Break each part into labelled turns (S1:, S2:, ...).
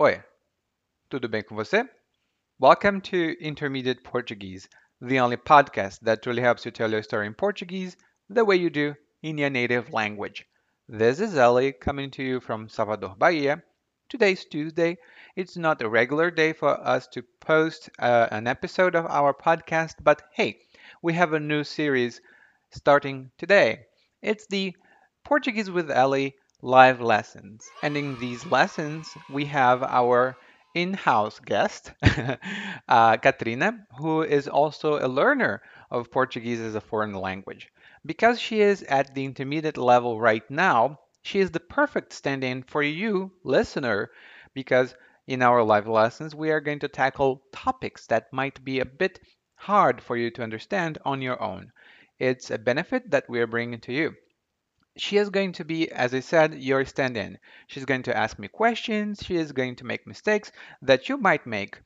S1: Oi, tudo bem com você? Welcome to Intermediate Portuguese, the only podcast that truly helps you tell your story in Portuguese the way you do in your native language. This is Ellie coming to you from Salvador, Bahia. Today's Tuesday. It's not a regular day for us to post uh, an episode of our podcast, but hey, we have a new series starting today. It's the Portuguese with Ellie live lessons. And in these lessons, we have our in-house guest, uh, Katrina, who is also a learner of Portuguese as a foreign language. Because she is at the intermediate level right now, she is the perfect stand-in for you, listener, because in our live lessons, we are going to tackle topics that might be a bit hard for you to understand on your own. It's a benefit that we are bringing to you she is going to be, as I said, your stand in. She's going to ask me questions. She is going to make mistakes that you might make.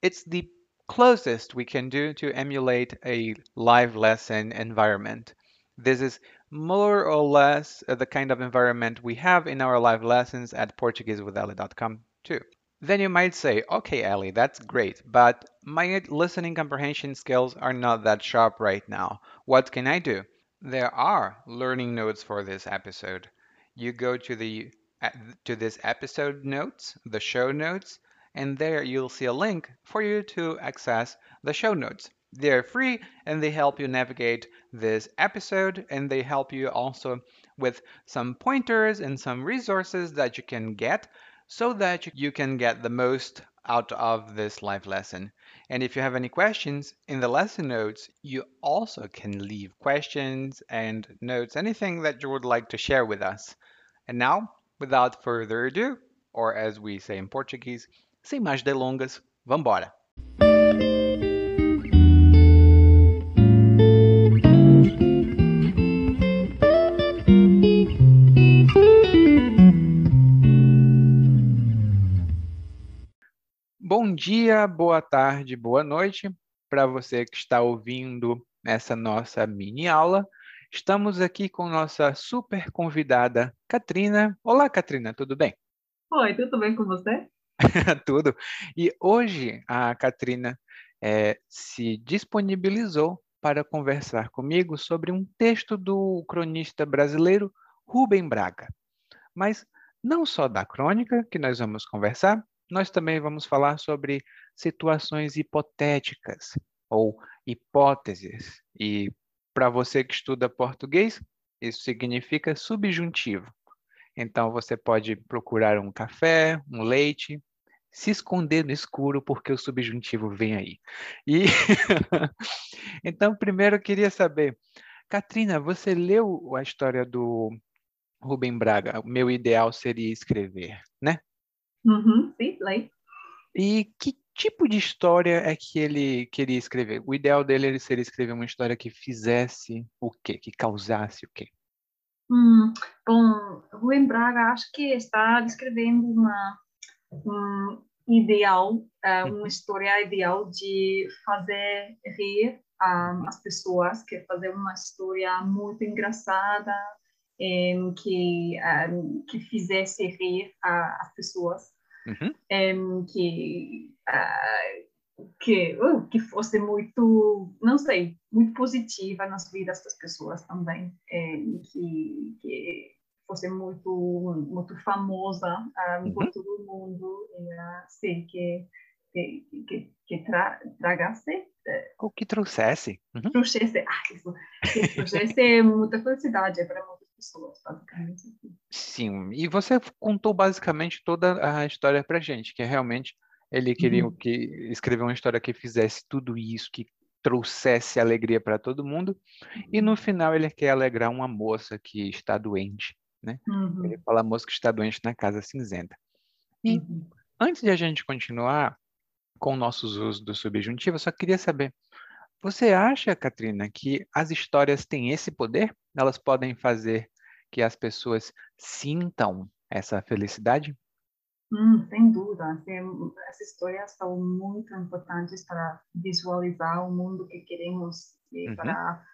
S1: It's the closest we can do to emulate a live lesson environment. This is more or less uh, the kind of environment we have in our live lessons at PortugueseWithEllie.com too. Then you might say, okay, Ellie, that's great, but my listening comprehension skills are not that sharp right now. What can I do? There are learning notes for this episode. You go to the to this episode notes, the show notes, and there you'll see a link for you to access the show notes. They're free and they help you navigate this episode and they help you also with some pointers and some resources that you can get so that you can get the most out of this live lesson. And if you have any questions in the lesson notes, you also can leave questions and notes, anything that you would like to share with us. And now, without further ado, or as we say in Portuguese, sem mais delongas, vambora! Dia, boa tarde, boa noite para você que está ouvindo essa nossa mini aula. Estamos aqui com nossa super convidada, Katrina. Olá, Katrina, tudo bem?
S2: Oi, tudo bem com você?
S1: tudo. E hoje a Katrina é, se disponibilizou para conversar comigo sobre um texto do cronista brasileiro Rubem Braga. Mas não só da crônica que nós vamos conversar, nós também vamos falar sobre situações hipotéticas ou hipóteses. E para você que estuda português, isso significa subjuntivo. Então você pode procurar um café, um leite, se esconder no escuro porque o subjuntivo vem aí. E então primeiro eu queria saber, Katrina, você leu a história do Rubem Braga? Meu ideal seria escrever, né?
S2: Uhum, sim, leio.
S1: E que tipo de história é que ele queria escrever? O ideal dele seria escrever uma história que fizesse o quê? Que causasse o quê?
S2: Hum, bom, Rubem Braga acho que está descrevendo uma um ideal, uh, uma história ideal de fazer rir um, as pessoas, que fazer uma história muito engraçada, um, que um, que fizesse rir a, as pessoas uhum. que uh, que uh, que fosse muito não sei muito positiva nas vidas das pessoas também que, que fosse muito muito famosa um, uhum. por todo mundo e assim que que, que, que tra, tragasse
S1: ou que trouxesse
S2: uhum. trouxesse ah, isso, que trouxesse muita felicidade para muitas pessoas basicamente
S1: Sim, e você contou basicamente toda a história pra gente, que é realmente ele queria uhum. que escrever uma história que fizesse tudo isso, que trouxesse alegria para todo mundo, e no uhum. final ele quer alegrar uma moça que está doente, né? Uhum. Ele fala a moça que está doente na casa cinzenta. E uhum. antes de a gente continuar com nossos usos do subjuntivo, eu só queria saber, você acha, Katrina, que as histórias têm esse poder? Elas podem fazer que as pessoas sintam essa felicidade?
S2: Hum, sem dúvida. Assim, essas histórias são muito importantes para visualizar o mundo que queremos e uhum. para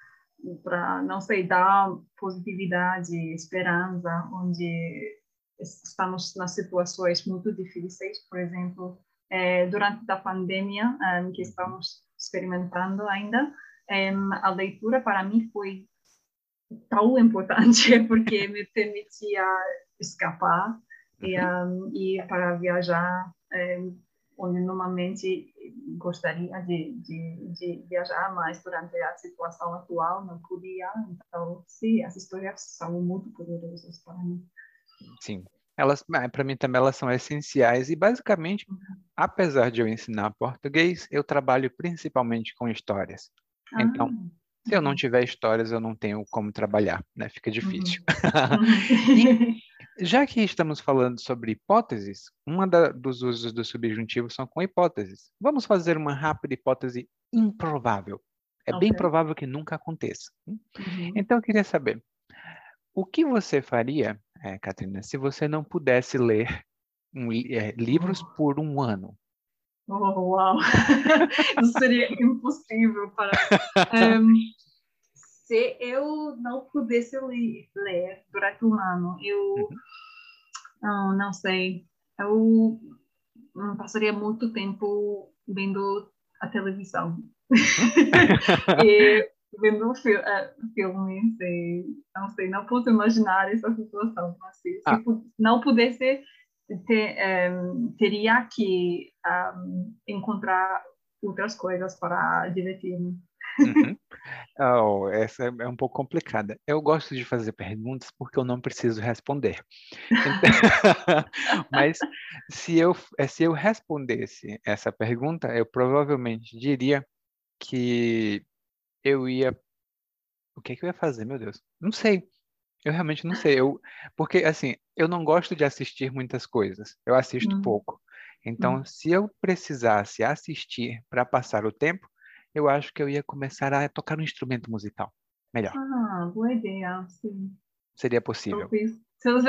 S2: para não sei dar positividade, esperança, onde estamos nas situações muito difíceis, por exemplo, é, durante a pandemia que estamos experimentando ainda, a leitura para mim foi tão importante porque me permitia escapar e, um, e para viajar um, onde normalmente gostaria de, de, de, viajar, mas durante a situação atual não podia. Então, sim, as histórias são muito poderosas para mim.
S1: Sim, elas, é, para mim também, elas são essenciais e basicamente, uhum. apesar de eu ensinar português, eu trabalho principalmente com histórias. Ah. Então, se eu não tiver histórias, eu não tenho como trabalhar, né? Fica difícil. Uhum. e, já que estamos falando sobre hipóteses, uma dos usos do subjuntivo são com hipóteses. Vamos fazer uma rápida hipótese improvável. É okay. bem provável que nunca aconteça. Uhum. Então, eu queria saber, o que você faria, é, Catarina, se você não pudesse ler um, é, livros oh. por um ano?
S2: Oh, uau! Isso seria impossível para. Um, se eu não pudesse ler durante um ano, eu uhum. não, não sei, eu passaria muito tempo vendo a televisão. E vendo fil uh, filmes e não sei, não posso imaginar essa situação, mas se, ah. se não pudesse um, teria que um, encontrar outras coisas para divertir-me.
S1: Uhum. Oh, essa é um pouco complicada. Eu gosto de fazer perguntas porque eu não preciso responder. Então, mas se eu, eh, se eu respondesse essa pergunta, eu provavelmente diria que eu ia. O que, que eu ia fazer, meu Deus? Não sei. Eu realmente não sei. Eu, porque, assim, eu não gosto de assistir muitas coisas. Eu assisto hum. pouco. Então, hum. se eu precisasse assistir para passar o tempo, eu acho que eu ia começar a tocar um instrumento musical. Melhor.
S2: Ah, boa ideia, sim.
S1: Seria possível.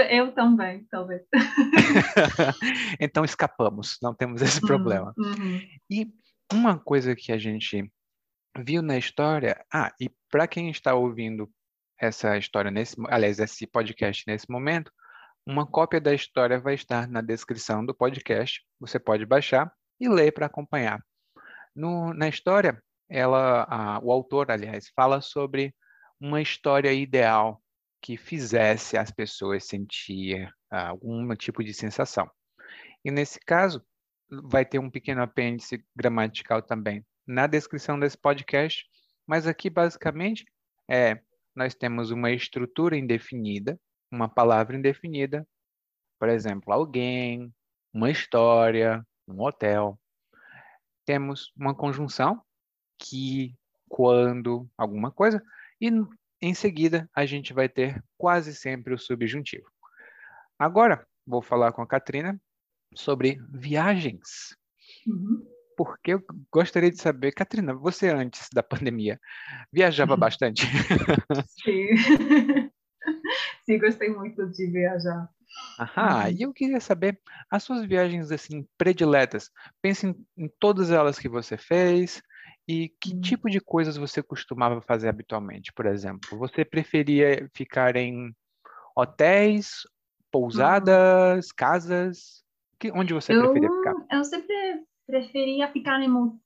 S2: Eu também, talvez.
S1: então escapamos, não temos esse uhum, problema. Uhum. E uma coisa que a gente viu na história. Ah, e para quem está ouvindo essa história nesse, aliás, esse podcast nesse momento, uma cópia da história vai estar na descrição do podcast. Você pode baixar e ler para acompanhar. No, na história, ela, a, o autor, aliás, fala sobre uma história ideal que fizesse as pessoas sentir ah, algum tipo de sensação. E nesse caso, vai ter um pequeno apêndice gramatical também na descrição desse podcast, mas aqui basicamente é nós temos uma estrutura indefinida, uma palavra indefinida, por exemplo, alguém, uma história, um hotel. Temos uma conjunção que, quando, alguma coisa, e em seguida a gente vai ter quase sempre o subjuntivo. Agora, vou falar com a Katrina sobre viagens. Uhum porque eu gostaria de saber, Katrina, você antes da pandemia viajava bastante?
S2: Sim. Sim, gostei muito de viajar.
S1: Uhum. e eu queria saber as suas viagens assim prediletas. Pense em, em todas elas que você fez e que uhum. tipo de coisas você costumava fazer habitualmente. Por exemplo, você preferia ficar em hotéis, pousadas, uhum. casas? Que, onde você
S2: eu,
S1: preferia ficar?
S2: Eu sempre preferia ficar em, um,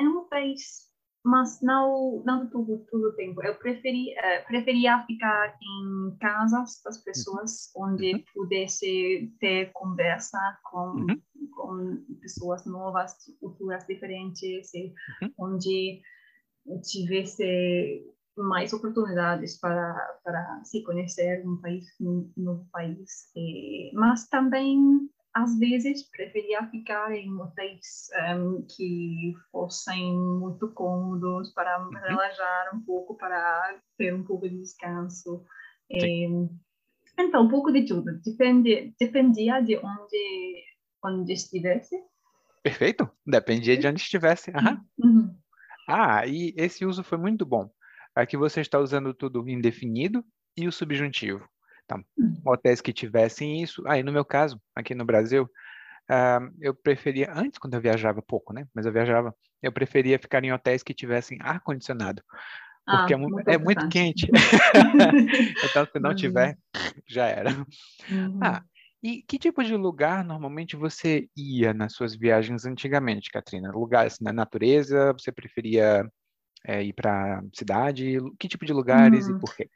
S2: em um país, mas não não todo todo o tempo. Eu preferi, uh, preferia ficar em casas das pessoas uhum. onde uhum. pudesse ter conversa com uhum. com pessoas novas, culturas diferentes, uhum. onde tivesse mais oportunidades para para se conhecer um país um novo país, mas também às vezes preferia ficar em hotéis um, que fossem muito cômodos para uhum. relaxar um pouco, para ter um pouco de descanso. E, então, um pouco de tudo. Depende, dependia de onde, onde estivesse.
S1: Perfeito. Dependia de onde estivesse. Uhum. Ah, e esse uso foi muito bom. Aqui você está usando tudo indefinido e o subjuntivo. Tá? Hotéis que tivessem isso. Aí, ah, no meu caso, aqui no Brasil, uh, eu preferia, antes, quando eu viajava pouco, né? Mas eu viajava, eu preferia ficar em hotéis que tivessem ar-condicionado. Porque ah, é, muito, é muito quente. então, se não uhum. tiver, já era. Uhum. Ah, E que tipo de lugar normalmente você ia nas suas viagens antigamente, Katrina? Lugares na natureza? Você preferia é, ir para cidade? Que tipo de lugares
S2: Hum,
S1: e por quê?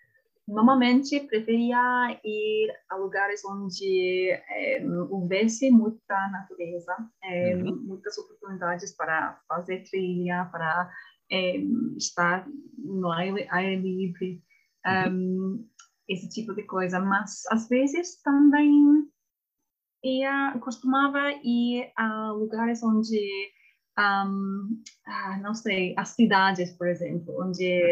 S2: Normalmente preferia ir a lugares onde é, houvesse muita natureza, é,
S1: Uhum,
S2: muitas oportunidades para fazer trilha, para é, estar no aire, aire livre,
S1: uhum.
S2: um, esse tipo de coisa. Mas às vezes também ia, costumava ir a lugares onde um, ah, não sei, as cidades, por exemplo, onde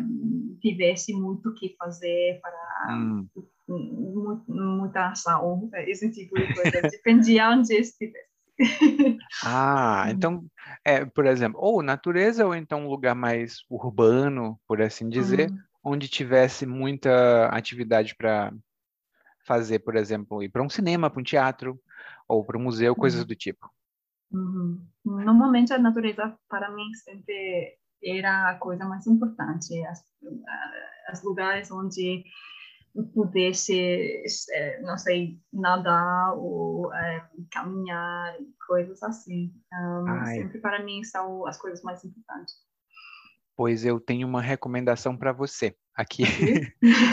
S2: um, tivesse muito o que fazer para
S1: Hum.
S2: mu- muita ação, esse tipo de coisa. Dependia onde estivesse.
S1: Ah, então, é, por exemplo, ou natureza ou então um lugar mais urbano, por assim dizer,
S2: hum,
S1: onde tivesse muita atividade para fazer, por exemplo, ir para um cinema, para um teatro ou para um museu, coisas
S2: hum,
S1: do tipo.
S2: Uhum. Normalmente a natureza para mim sempre era a coisa mais importante, as, as lugares onde pudesse, eh, não sei, nadar ou eh, caminhar, coisas assim. Um, sempre para mim são as coisas mais importantes.
S1: pois eu tenho uma recomendação para você. Aqui,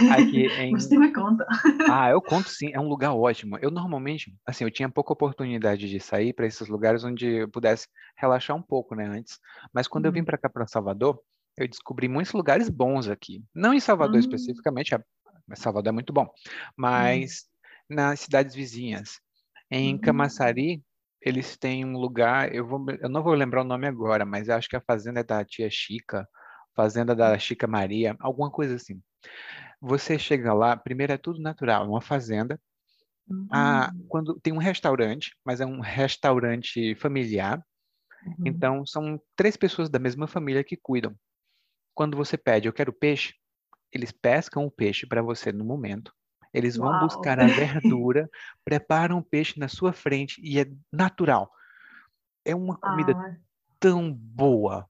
S1: aqui
S2: Você
S1: em.
S2: me conta.
S1: Ah, eu conto sim, é um lugar ótimo. Eu normalmente, assim, eu tinha pouca oportunidade de sair para esses lugares onde eu pudesse relaxar um pouco, né, antes. Mas quando eu vim
S2: Hum,
S1: para cá, para Salvador, eu descobri muitos lugares bons aqui. Não em Salvador
S2: hum,
S1: especificamente, a- Salvador é muito bom, mas nas cidades vizinhas. Em
S2: hum.
S1: Camaçari, eles têm um lugar, eu vou, eu não vou lembrar o nome agora, mas eu acho que a fazenda é da tia Chica, fazenda da Chica Maria, alguma coisa assim. Você chega lá, primeiro é tudo natural, é uma fazenda. Ah,
S2: hum,
S1: quando tem um restaurante, mas é um restaurante familiar,
S2: uhum.
S1: então são três pessoas da mesma família que cuidam. Quando você pede, eu quero peixe, eles pescam o peixe para você no momento. Eles vão
S2: Uau!
S1: buscar a verdura, preparam o peixe na sua frente e é natural. É uma comida
S2: Ah,
S1: tão boa.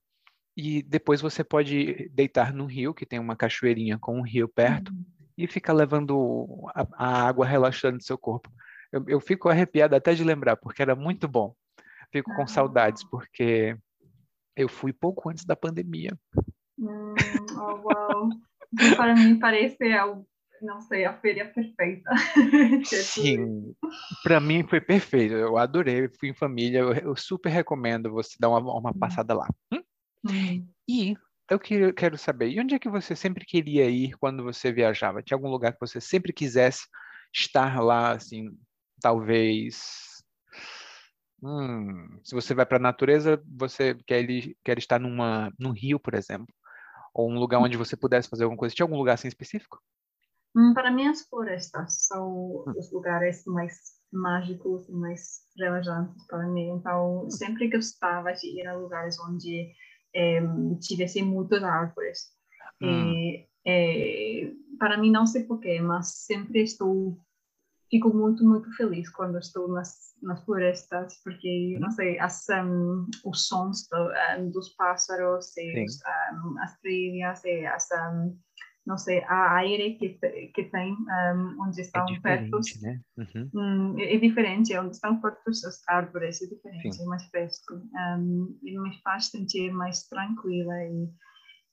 S1: E depois você pode deitar no rio, que tem uma cachoeirinha com um rio perto,
S2: uhum.
S1: e fica levando a, a água relaxando seu corpo. Eu, eu fico arrepiado até de lembrar, porque era muito bom. Fico com saudades,
S2: Ah,
S1: porque eu fui pouco antes da pandemia.
S2: hum, oh, uau! Então, para mim parece algo, não sei, a feira perfeita.
S1: Sim, para mim foi perfeito. Eu adorei, fui em família. Eu, eu super recomendo você dar uma, uma
S2: Hum,
S1: passada lá. Hum?
S2: Hum.
S1: E eu que- quero saber, e onde é que você sempre queria ir quando você viajava? Tinha algum lugar que você sempre quisesse estar lá, assim, talvez. Hum, se você vai para a natureza, você quer, quer estar numa, num rio, por exemplo, ou um lugar onde você pudesse fazer alguma coisa. Tinha algum lugar assim específico?
S2: Hum, Para mim, as florestas são
S1: Hum,
S2: os lugares mais mágicos mais relaxantes para mim. Então, sempre gostava de ir a lugares onde eh, tivesse muitas árvores.
S1: hum,
S2: E, eh, para mim, não sei porquê, mas sempre estou fico muito, muito feliz quando estou nas, nas florestas, porque, não sei, as, um, os sons do, um, dos pássaros, e os, um, as trilhas, e as, um, não sei, a aire que, que tem um, onde
S1: é
S2: estão perto,
S1: diferente, né? Uhum,
S2: um, é, é diferente, onde estão pertos as árvores, é diferente,
S1: sim.
S2: é mais fresco, um, e me faz sentir mais tranquila e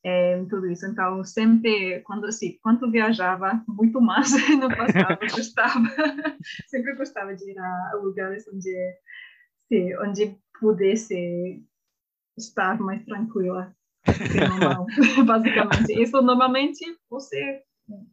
S2: é, tudo isso. Então, sempre, quando, assim, quando viajava, muito mais no passado, gostava, sempre gostava de ir a, a lugares onde, sim, onde pudesse estar mais tranquila normal, basicamente. Isso, normalmente, você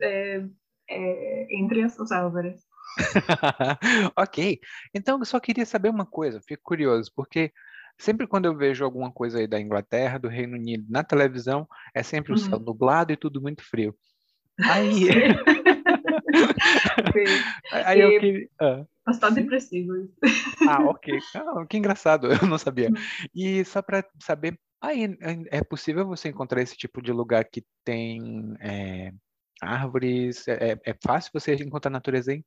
S2: é, é, entre as árvores.
S1: Ok, então eu só queria saber uma coisa, fico curioso, porque sempre quando eu vejo alguma coisa aí da Inglaterra, do Reino Unido na televisão, é sempre o céu
S2: Uhum.
S1: nublado e tudo muito frio. Aí, aí eu queria. ah,
S2: bastante depressivo.
S1: Ah, ok. Ah, que engraçado, eu não sabia. E só para saber, aí é é possível você encontrar esse tipo de lugar que tem é, árvores? É, é é fácil você encontrar natureza aí?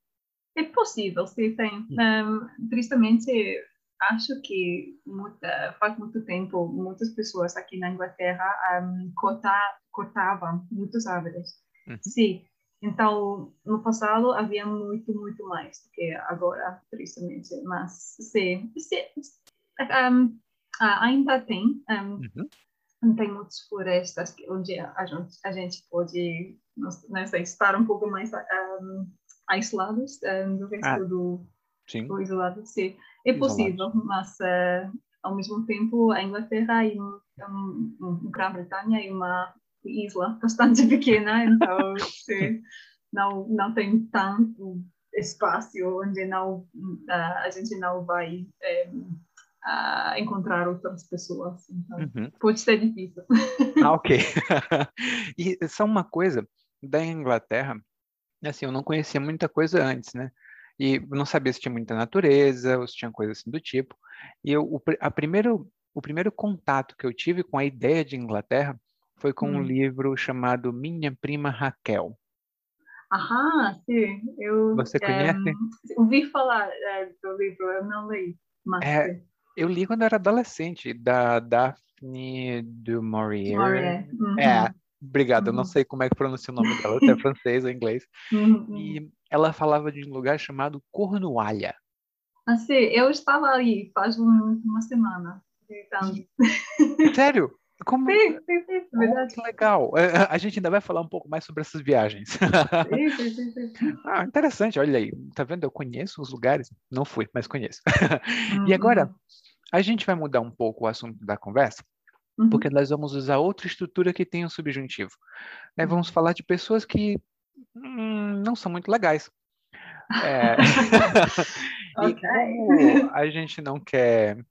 S2: É possível, sim, tem. Um, tristemente, acho que muita, faz muito tempo, muitas pessoas aqui na Inglaterra um, corta, cortavam muitas árvores.
S1: uhum,
S2: Sim, então, no passado havia muito, muito mais do que agora, tristemente. Mas, sim, sim um, ainda tem. Um, uhum. Tem muitas florestas onde a gente, a gente pode não sei, estar um pouco mais um, isolados um, do resto ah, do, do isolado. Sim, é possível, mas uh, ao mesmo tempo a Inglaterra e um, um, um Grã-Bretanha é uma isla bastante pequena, então sim, não, não tem tanto espaço onde não, uh, a gente não vai um, uh, encontrar outras pessoas. Então, uhum. pode ser difícil.
S1: Ah, ok. e só uma coisa, da Inglaterra, assim, eu não conhecia muita coisa antes, né? E não sabia se tinha muita natureza, ou se tinha coisa assim do tipo. E eu, o, a primeiro, o primeiro contato que eu tive com a ideia de Inglaterra foi com hum. um livro chamado Minha Prima Raquel.
S2: Aham, sim. Eu,
S1: Você conhece?
S2: Um, ouvi falar é, do livro, eu não li. Mas... É,
S1: eu li quando era adolescente, da Daphne du Maurier. Maurier. Uhum. É, Obrigado, eu não uhum. sei como é que pronuncia o nome dela, se é francês ou inglês.
S2: Uhum.
S1: E ela falava de um lugar chamado Cornualha.
S2: Ah, sim, eu estava aí faz um, uma semana. Então...
S1: Sério? Como...
S2: Sim, sim, sim,
S1: verdade. que legal. É, a gente ainda vai falar um pouco mais sobre essas viagens.
S2: Sim, sim, sim, sim.
S1: Ah, interessante, olha aí. Tá vendo? Eu conheço os lugares. Não fui, mas conheço. Uhum. E agora, a gente vai mudar um pouco o assunto da conversa Uhum. Porque nós vamos usar outra estrutura que tem um subjuntivo. Né? Vamos uhum. falar de pessoas que hum, não são muito legais. É... e como a gente não quer,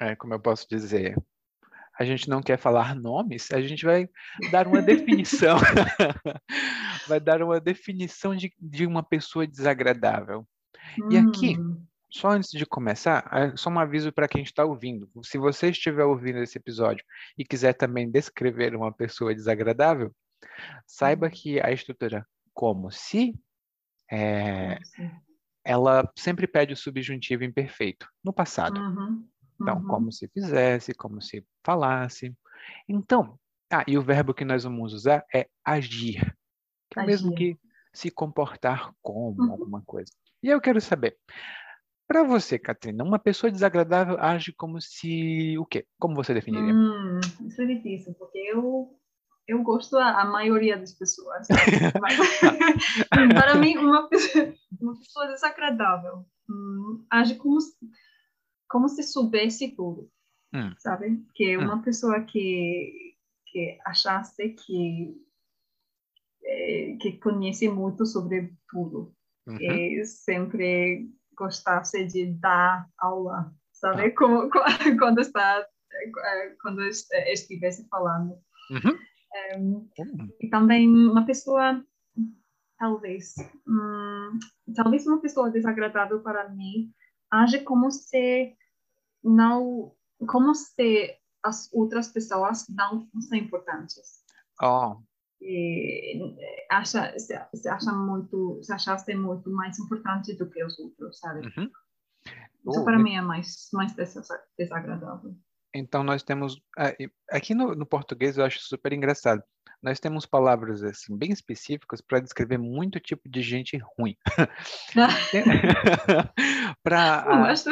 S1: é, como eu posso dizer, a gente não quer falar nomes, a gente vai dar uma definição, vai dar uma definição de, de uma pessoa desagradável. E aqui, hum. Só antes de começar, é só um aviso para quem está ouvindo. Se você estiver ouvindo esse episódio e quiser também descrever uma pessoa desagradável, saiba uhum. que a estrutura como se é, ela sempre pede o subjuntivo imperfeito no passado.
S2: Uhum.
S1: Então,
S2: uhum.
S1: como se fizesse, como se falasse. Então, ah, e o verbo que nós vamos usar é agir, que é o mesmo que se comportar como
S2: uhum.
S1: alguma coisa. E eu quero saber, para você, Katrina, uma pessoa desagradável age como se o quê? Como você definiria?
S2: Hum, isso é difícil, porque eu eu gosto a, maioria das pessoas. para mim, uma pessoa, uma pessoa desagradável hum, age como se, como se soubesse tudo,
S1: hum.
S2: sabe? Que hum. uma pessoa que que achasse que é, que conhece muito sobre tudo,
S1: uhum.
S2: e sempre gostasse de dar aula, sabe? Tá. Como, quando está quando estivesse falando.
S1: Uhum.
S2: Um, e também uma pessoa, talvez, hum, talvez uma pessoa desagradável para mim age como se não, como se as outras pessoas não fossem importantes.
S1: Oh,
S2: acha, se, se acha muito, se achasse muito mais importante do que os outros, sabe?
S1: Uhum.
S2: Isso oh, para mim é mais, mais desagradável.
S1: Então nós temos aqui no, no, português eu acho super engraçado. Nós temos palavras assim bem específicas para descrever muito tipo de gente ruim.
S2: para Mas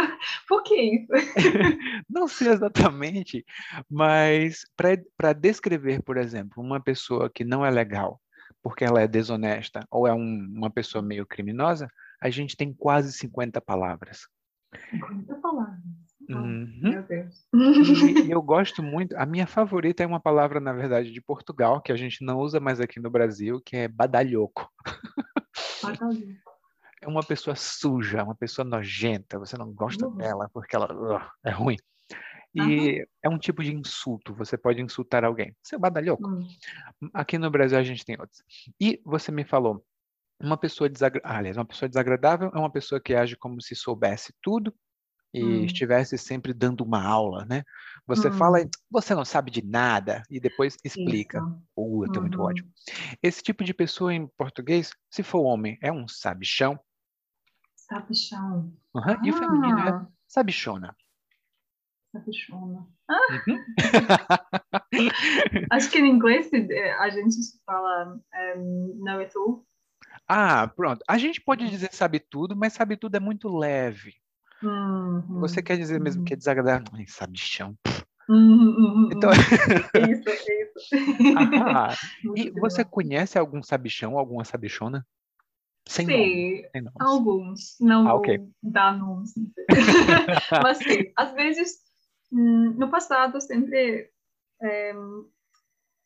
S2: por que isso?
S1: Não sei exatamente, mas para descrever, por exemplo, uma pessoa que não é legal, porque ela é desonesta ou é um, uma pessoa meio criminosa, a gente tem quase 50 palavras.
S2: 50 palavras.
S1: Uhum.
S2: Meu Deus.
S1: E, eu gosto muito. A minha favorita é uma palavra, na verdade, de Portugal, que a gente não usa mais aqui no Brasil, que é badalhoco.
S2: Badalhoco.
S1: É uma pessoa suja, uma pessoa nojenta. Você não gosta uhum. dela porque ela uh, é ruim. E uhum. é um tipo de insulto. Você pode insultar alguém. Seu badalhoco.
S2: Uhum.
S1: Aqui no Brasil a gente tem outros. E você me falou, uma pessoa desagradável. aliás, uma pessoa desagradável é uma pessoa que age como se soubesse tudo e hum. estivesse sempre dando uma aula, né? Você hum. fala, você não sabe de nada, e depois explica. Uh, eu tenho uhum. muito ódio. Esse tipo de pessoa em português, se for homem, é um sabichão.
S2: Sabichão.
S1: Uhum. Ah. E o feminino é ah. sabichona.
S2: Sabichona. Ah. Uhum. Acho que em inglês eh, a gente fala um, know it all.
S1: Ah, pronto. A gente pode dizer sabe tudo, mas sabe tudo é muito leve.
S2: Uhum,
S1: Você quer dizer mesmo
S2: uhum.
S1: que é desagradável? Ai, sabe de chão.
S2: Uhum,
S1: Então.
S2: Isso, isso.
S1: ah, e você conhece algum sabichão, alguma sabichona? Sem nome,
S2: Sim,
S1: sem nomes.
S2: alguns. Não
S1: Ah, ok.
S2: vou dar nomes. Mas sim, às vezes, hum, no passado, sempre, eh,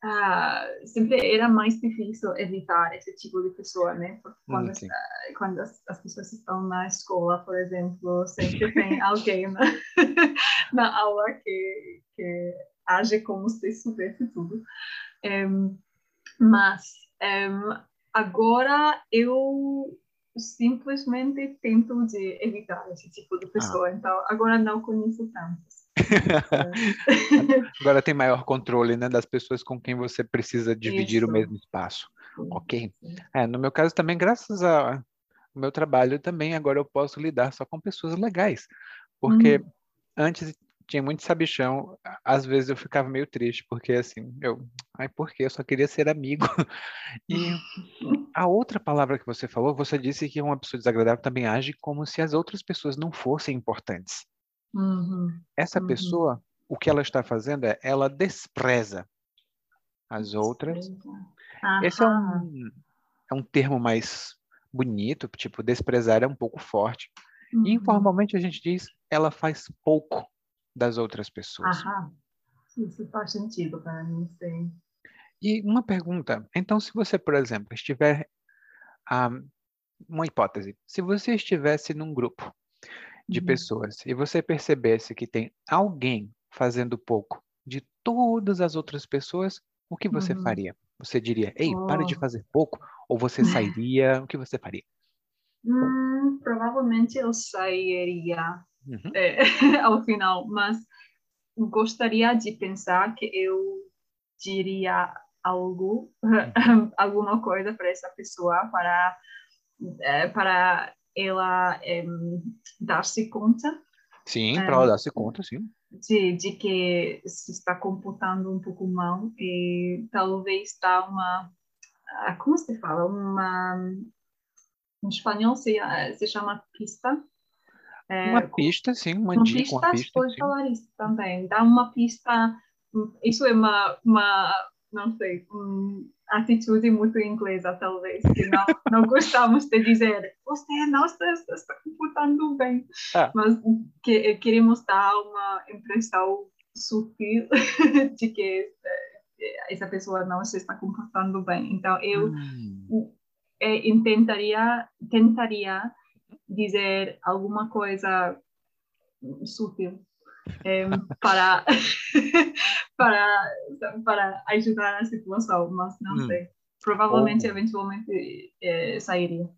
S2: ah, sempre era mais difícil evitar esse tipo de pessoa, né? Porque quando,
S1: Hum, sim.
S2: ah, quando as, as pessoas estão na escola, por exemplo, sempre tem alguém na, na aula que, que age como se soubesse tudo. Em, mas em, agora eu simplesmente tento de evitar esse tipo de
S1: Ah.
S2: pessoa. Então, agora não conheço tantos.
S1: Agora tem maior controle, né, das pessoas com quem você precisa dividir o
S2: Isso.
S1: mesmo espaço. Ok. É, no meu caso também, graças ao meu trabalho também, agora eu posso lidar só com pessoas legais. Porque
S2: Hum,
S1: antes tinha muito sabichão, às vezes eu ficava meio triste, porque assim, eu, ai, por quê? Eu só queria ser amigo. E a outra palavra que você falou, você disse que uma pessoa desagradável também age como se as outras pessoas não fossem importantes.
S2: Uhum,
S1: Essa
S2: uhum.
S1: pessoa, o que ela está fazendo é, ela despreza as outras. Esse é um, é um termo mais bonito, tipo, desprezar é um pouco forte.
S2: Uhum.
S1: Informalmente a gente diz, ela faz pouco das outras pessoas.
S2: Isso faz sentido para mim, sim.
S1: E uma pergunta, então se você, por exemplo, estiver, ah, uma hipótese, se você estivesse num grupo de
S2: Uhum.
S1: pessoas e você percebesse que tem alguém fazendo pouco de todas as outras pessoas, o que você
S2: Uhum.
S1: faria? Você diria, ei, pare de
S2: Oh.
S1: fazer pouco? Ou você sairia? O que você faria?
S2: Hum, provavelmente eu sairia
S1: Uhum.
S2: é, ao final, mas gostaria de pensar que eu diria algo, alguma coisa para essa pessoa para eh, para ela em, dar-se conta
S1: Sim, para ela
S2: Hum.
S1: dar-se conta, sim.
S2: de, de que se está comportando um pouco mal e talvez está uma ah, como se fala uma em espanhol se, ah, se chama pista
S1: Uma
S2: É,
S1: pista, sim, uma
S2: uma
S1: dica, uma
S2: pista,
S1: pista,
S2: pode
S1: sim.
S2: falar isso também. Dá uma pista. Isso é uma, uma não sei, uma atitude muito inglesa, talvez, que não, não gostamos de dizer você não está, está comportando bem,
S1: Ah.
S2: mas que, queremos dar uma impressão sutil de que eh, essa pessoa não se está comportando bem. Então, eu
S1: Hum,
S2: eh, tentaria, tentaria dizer alguma coisa sutil para, para, para ajudar a situação, mas não
S1: Hum.
S2: sei. Provavelmente,
S1: Oh.
S2: eventualmente, eh, sairia.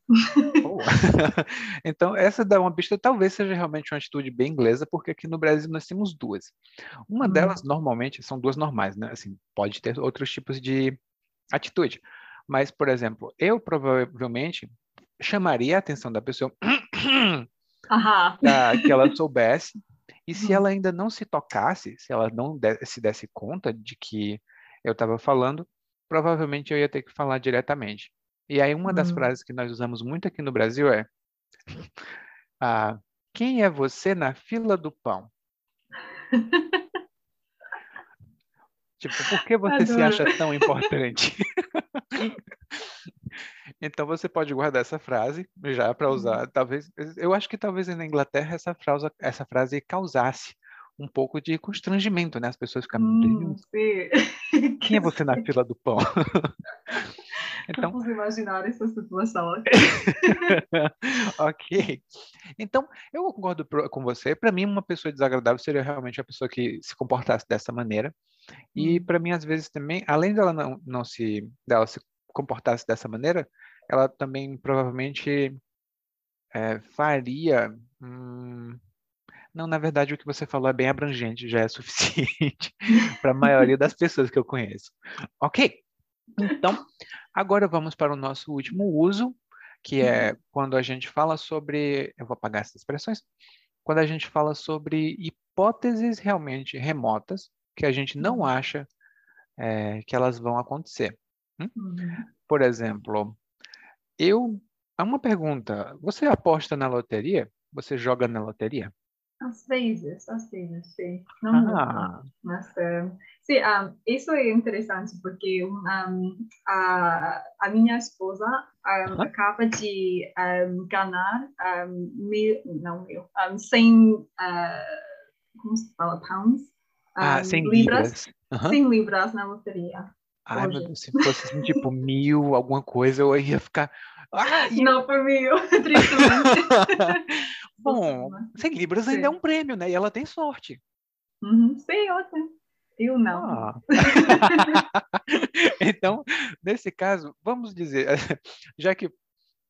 S1: boa. Então, essa dá uma pista, talvez seja realmente uma atitude bem inglesa, porque aqui no Brasil nós temos duas. Uma
S2: Hum.
S1: delas, normalmente, são duas normais, né? Assim, pode ter outros tipos de atitude. Mas, por exemplo, eu provavelmente chamaria a atenção da pessoa para que ela soubesse, e se
S2: Uhum.
S1: ela ainda não se tocasse, se ela não de- se desse conta de que eu estava falando, provavelmente eu ia ter que falar diretamente. E aí uma das
S2: Hum.
S1: frases que nós usamos muito aqui no Brasil é ah, quem é você na fila do pão? Tipo, por que você se
S2: Adoro.
S1: acha tão importante? Então você pode guardar essa frase já para usar. Talvez, eu acho que talvez na Inglaterra essa frase, essa frase causasse um pouco de constrangimento, né? As pessoas ficavam,
S2: Hum,
S1: "Deus,
S2: sim.
S1: quem é você na fila do pão? Então,
S2: Vamos imaginar essa situação aqui.
S1: ok. Então, eu concordo com você. Para mim, uma pessoa desagradável seria realmente a pessoa que se comportasse dessa maneira. E
S2: Hum.
S1: para mim, às vezes também, além dela não, não se, dela se comportasse dessa maneira, ela também provavelmente é, faria. hum, não, na verdade, o que você falou é bem abrangente, já é suficiente para a maioria das pessoas que eu conheço. Ok. Então, agora vamos para o nosso último uso, que é quando a gente fala sobre. Eu vou apagar essas expressões. Quando a gente fala sobre hipóteses realmente remotas, que a gente não
S2: Uhum.
S1: acha é, que elas vão acontecer.
S2: Uhum.
S1: Por exemplo, Eu. Há uma pergunta. Você aposta na loteria? Você joga na loteria?
S2: Às vezes, às vezes, sim. Não muito,
S1: Ah,
S2: mas eh, sim, ah, isso é interessante porque um, a, a minha esposa ah,
S1: aham.
S2: acaba de ah, ganhar ah, mil, não mil, um, 100, ah, como se fala, pounds,
S1: Ah,
S2: Ah,
S1: 100
S2: libras,
S1: libras. Aham.
S2: 100 libras na loteria
S1: Ai, meu. Deus, se fosse assim, tipo mil, alguma coisa, eu ia ficar. Ah, e
S2: Não por mil, tristemente.
S1: Bom, 100 libras ainda é um prêmio, né? E ela tem sorte.
S2: Uhum, sim, ótimo. Eu não.
S1: Ah. Então, nesse caso, vamos dizer, já que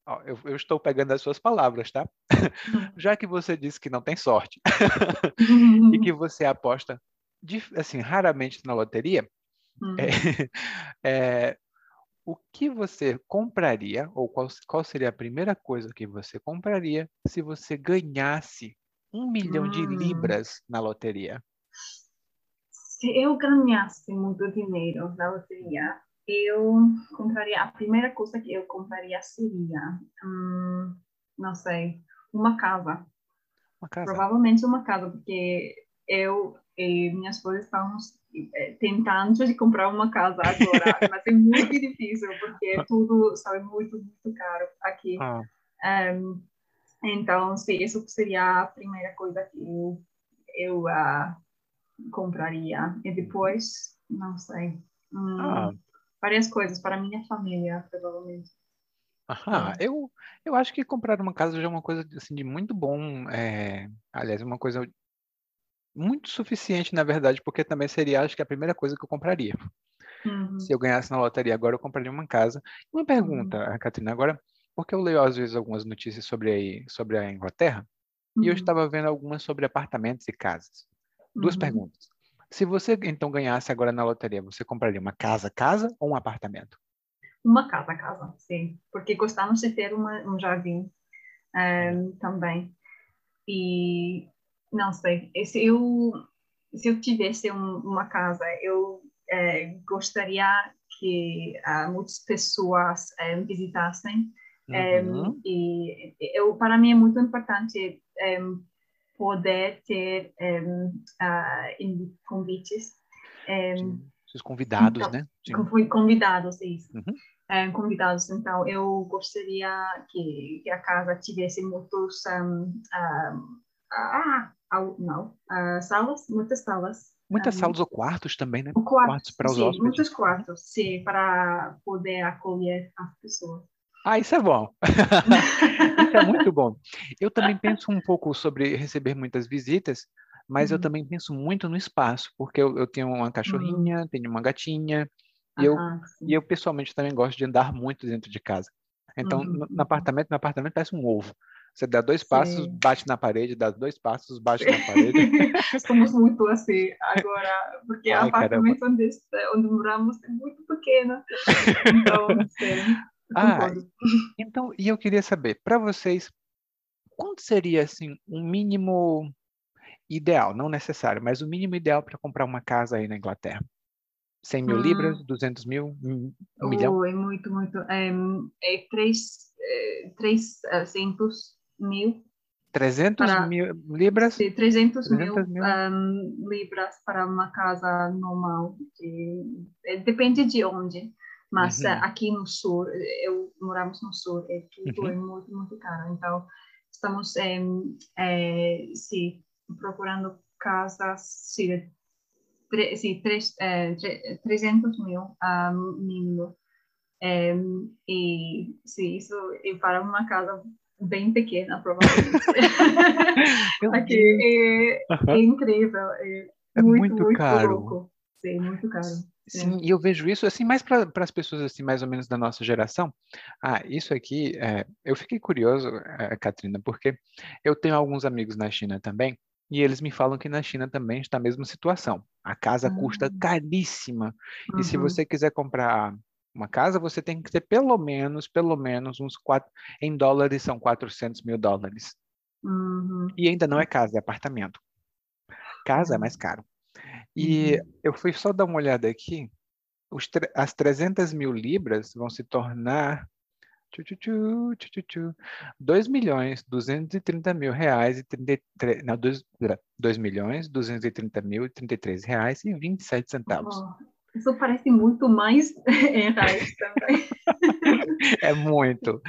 S1: ó, eu, eu estou pegando as suas palavras, tá? Já que você disse que não tem sorte e que você aposta assim raramente na loteria,
S2: Uhum.
S1: é, é, o que você compraria ou qual, qual seria a primeira coisa que você compraria se você ganhasse um milhão de
S2: Hum.
S1: libras na loteria?
S2: Se eu ganhasse muito dinheiro na loteria, eu compraria. A primeira coisa que eu compraria seria, hum, não sei, uma casa.
S1: Uma casa.
S2: Provavelmente uma casa, porque eu e minha esposa estamos eh, tentando de comprar uma casa agora, mas é muito difícil, porque é tudo, sabe, muito, muito caro aqui.
S1: Ah,
S2: Ehm, então, sim, isso seria a primeira coisa que eu, eu ah, compraria. E depois, não sei, hum,
S1: ah,
S2: várias coisas para minha família, provavelmente.
S1: aham.
S2: Ah.
S1: Eu, eu acho que comprar uma casa já é uma coisa assim, de muito bom. é, aliás, uma coisa muito suficiente, na verdade, porque também seria, acho que, a primeira coisa que eu compraria.
S2: Uhum,
S1: Se eu ganhasse na loteria agora, eu compraria uma casa. Uma pergunta, Catarina, agora, porque eu leio às vezes algumas notícias sobre, aí, sobre a Inglaterra, e eu
S2: uhum,
S1: estava vendo algumas sobre apartamentos e casas. Duas
S2: uhum.
S1: perguntas. Se você então ganhasse agora na loteria, você compraria uma casa, casa ou um apartamento?
S2: Uma casa, casa, sim. Porque gostamos de ter uma, um jardim ehm, também. E, não sei, se eu, se eu tivesse um- uma casa, eu eh, gostaria que ah, muitas pessoas eh, visitassem. Ehm,
S1: Uhum.
S2: e eu, para mim é muito importante ehm, poder ter ah, invi- convites.
S1: Os convidados,
S2: então,
S1: né? Sim.
S2: Convi- Convidados, isso.
S1: Uhum.
S2: Convidados. Então, eu gostaria que, que a casa tivesse muitos. Um, ah, ah, não. ah, salas, muitas salas.
S1: Muitas
S2: um,
S1: salas ou quartos também, né?
S2: quartos,
S1: Quartos para os
S2: sim,
S1: hóspedes.
S2: muitos quartos, sim, para poder acolher as pessoas.
S1: Ah, isso é bom. Isso é muito bom. Eu também penso um pouco sobre receber muitas visitas, mas eu
S2: Uhum.
S1: também penso muito no espaço, porque eu, eu tenho uma cachorrinha, tenho uma gatinha, e eu, e eu pessoalmente também gosto de andar muito dentro de casa. Então,
S2: Uhum,
S1: no, no
S2: uhum.
S1: apartamento, meu apartamento parece um ovo. Você dá dois passos,
S2: Sim.
S1: bate na parede, dá dois passos, bate na parede.
S2: Somos muito assim agora, porque
S1: Ai, caramba.
S2: apartamento onde, onde moramos é muito pequeno. Então, sim,
S1: Ah, então, e eu queria saber, para vocês, quanto seria assim um mínimo ideal, não necessário, mas o mínimo ideal para comprar uma casa aí na Inglaterra? 100 mil
S2: Hum.
S1: libras, 200 mil, um, um milhão?
S2: É muito, muito. É, é três, é, 300 mil
S1: 300
S2: para-
S1: mil libras?
S2: sim, 300 mil,
S1: 300 mil.
S2: um, libras para uma casa normal. De, é, depende de onde. Mas
S1: Uhum.
S2: eh, aqui no sul, eu moramos no sul, é tudo
S1: Uhum.
S2: é muito, muito caro. Então, estamos em, eh, sim, procurando casas, sim, tre, sim, três, eh, tre- 300 mil ah, mínimo. Em, e sim, isso é para uma casa bem pequena, provavelmente. Aqui é, é incrível, é,
S1: É
S2: muito,
S1: muito
S2: muito,
S1: caro.
S2: louco. Sim, muito caro.
S1: Sim, e eu vejo isso assim mais para as pessoas assim mais ou menos da nossa geração. Ah, isso aqui, é, eu fiquei curioso, é, Katrina, porque eu tenho alguns amigos na China também e eles me falam que na China também está a mesma situação. A casa custa
S2: Hum.
S1: caríssima e se
S2: Uhum.
S1: você quiser comprar uma casa, você tem que ter pelo menos, pelo menos uns quatro, em dólares são 400 mil dólares.
S2: Uhum.
S1: E ainda não é casa, é apartamento. Casa é
S2: Uhum.
S1: mais caro. E
S2: Uhum.
S1: eu fui só dar uma olhada aqui. Os as 300 mil libras vão se tornar Tchu, tchu, tchu, tchu, tchu, tchu. 2 milhões 230 mil reais e 33, não, 2, 2 milhões 230 mil e 33 reais e 27 centavos.
S2: Oh, isso parece muito mais em reais também.
S1: É muito.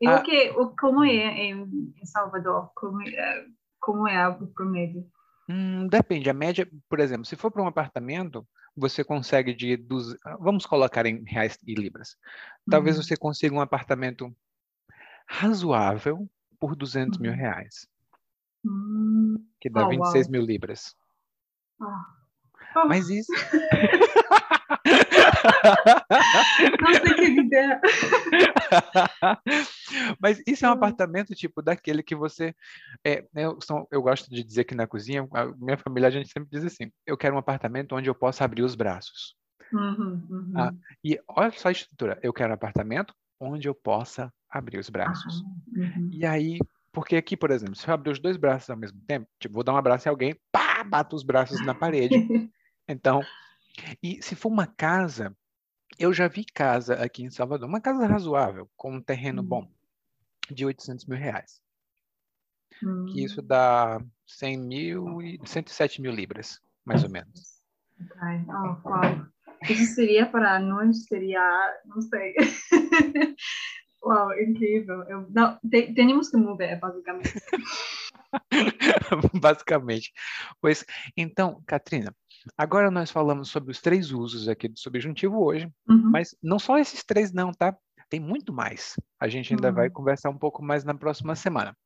S2: E
S1: Ah.
S2: o que, o, como é em, Salvador? Como é, como é o promédio?
S1: Hum, depende, a média, por exemplo, se for para um apartamento, você consegue de, duz- vamos colocar em reais e libras. Talvez
S2: Uhum.
S1: você consiga um apartamento razoável por 200 mil
S2: Uhum.
S1: reais,
S2: Hum,
S1: que dá
S2: Oh,
S1: 26
S2: uau.
S1: mil libras.
S2: ah.
S1: Mas isso,
S2: não sei que ideia.
S1: Mas isso é um
S2: Hum.
S1: apartamento tipo daquele que você. É, eu, são- eu gosto de dizer que na cozinha, minha família a gente sempre diz assim: eu quero um apartamento onde eu possa abrir os braços.
S2: Uhum, uhum.
S1: Ah, E olha só a estrutura: eu quero um apartamento onde eu possa abrir os braços.
S2: Uhum.
S1: E aí, porque aqui, por exemplo, se eu abrir os dois braços ao mesmo tempo, tipo, vou dar um abraço em alguém, pá, bato os braços na parede. Então, e se for uma casa, eu já vi casa aqui em Salvador, uma casa razoável, com um terreno
S2: Hum.
S1: bom, de 800 mil reais.
S2: Hum.
S1: Que isso dá 100 mil e 107 mil libras, mais ou menos.
S2: Ok. Oh, uau. Isso seria para nós, seria, não sei. Uau, incrível. Eu, não, te, temos que mover, basicamente.
S1: Basicamente. Pois, então, Katrina, agora nós falamos sobre os três usos aqui do subjuntivo hoje,
S2: Uhum.
S1: mas não só esses três não, tá? Tem muito mais. A gente ainda vai
S2: Hum.
S1: conversar um pouco mais na próxima semana.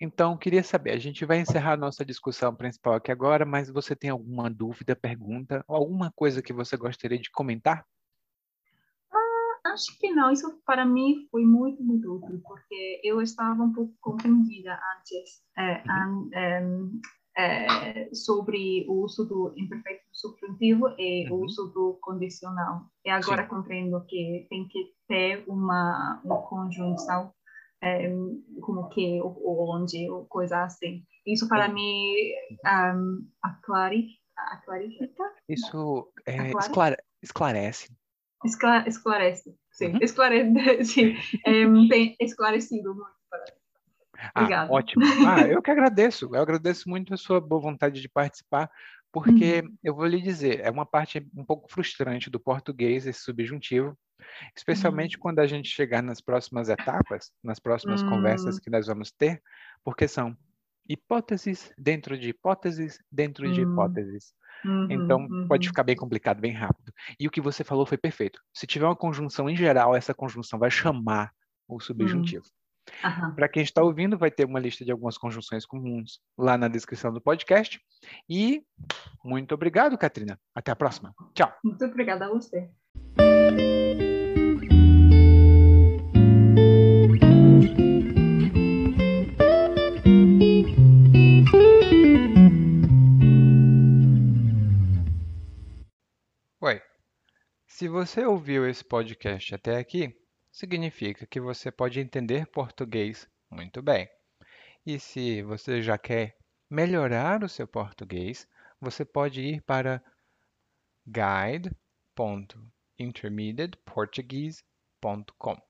S1: Então, queria saber, a gente vai encerrar a nossa discussão principal aqui agora, mas você tem alguma dúvida, pergunta, ou alguma coisa que você gostaria de comentar?
S2: Acho que não, isso para mim foi muito, muito útil, porque eu estava um pouco confundida antes eh, an- em, eh, sobre o uso do imperfeito do subjuntivo e o
S1: Uhum.
S2: uso do condicional. E agora
S1: Sim.
S2: compreendo que tem que ter uma, uma conjunção, em, como que, ou, onde, ou coisa assim. Isso para
S1: Uhum.
S2: mim um, aclari, aclarifica,
S1: Isso é, esclare- esclarece.
S2: Escla- esclarece, sim,
S1: Uhum.
S2: esclarece, sim, tem esclarecido muito.
S1: Ah,
S2: Obrigada.
S1: ótimo. Ah, eu que agradeço. Eu agradeço muito a sua boa vontade de participar, porque eu vou lhe dizer, é uma parte um pouco frustrante do português, esse subjuntivo, especialmente quando a gente chegar nas próximas etapas, nas próximas conversas
S2: Hum.
S1: que nós vamos ter, porque são hipóteses dentro de hipóteses dentro de
S2: Hum.
S1: hipóteses.
S2: Uhum,
S1: Então, pode
S2: uhum.
S1: ficar bem complicado, bem rápido. E o que você falou foi perfeito. Se tiver uma conjunção em geral, essa conjunção vai chamar o subjuntivo. Para quem está ouvindo, vai ter uma lista de algumas conjunções comuns lá na descrição do podcast. E muito obrigado, Katrina. Até a próxima. Tchau.
S2: Muito obrigada a você.
S1: Oi. Se você ouviu esse podcast até aqui, significa que você pode entender português muito bem. E se você já quer melhorar o seu português, você pode ir para guide.intermediateportuguese.com.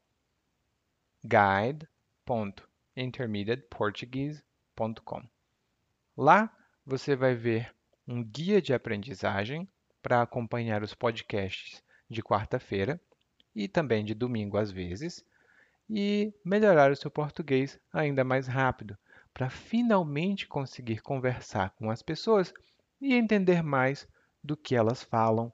S1: guide.intermediateportuguese.com. Lá você vai ver um guia de aprendizagem para acompanhar os podcasts de quarta-feira e também de domingo às vezes, e melhorar o seu português ainda mais rápido, para finalmente conseguir conversar com as pessoas e entender mais do que elas falam